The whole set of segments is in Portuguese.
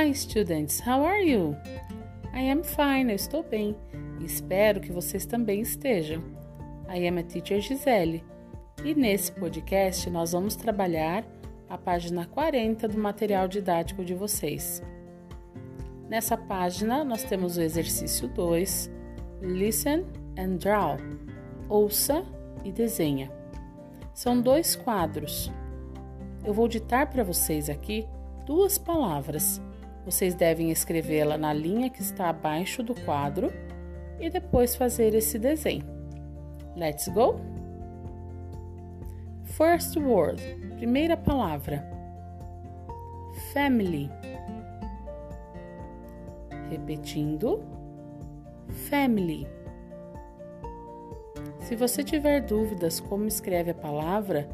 Hi, students, how are you? I am fine, eu estou bem. Espero que vocês também estejam. I am a teacher Gisele. E nesse podcast nós vamos trabalhar a página 40 do material didático de vocês. Nessa página nós temos o exercício 2, Listen and Draw. Ouça e desenha. São dois quadros. Eu vou ditar para vocês aqui duas palavras. Vocês devem escrevê-la na linha que está abaixo do quadro e depois fazer esse desenho. Let's go? First word, primeira palavra. Family. Repetindo. Family. Se você tiver dúvidas como escreve a palavra,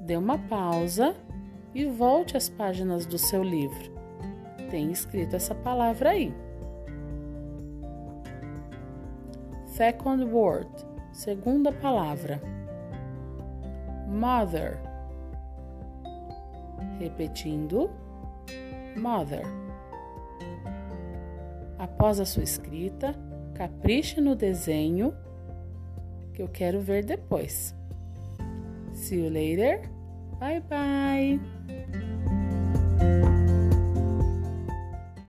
dê uma pausa e volte às páginas do seu livro. Tem escrito essa palavra aí. Second word, segunda palavra. Mother. Repetindo, mother. Após a sua escrita, capriche no desenho que eu quero ver depois. See you later. Bye bye.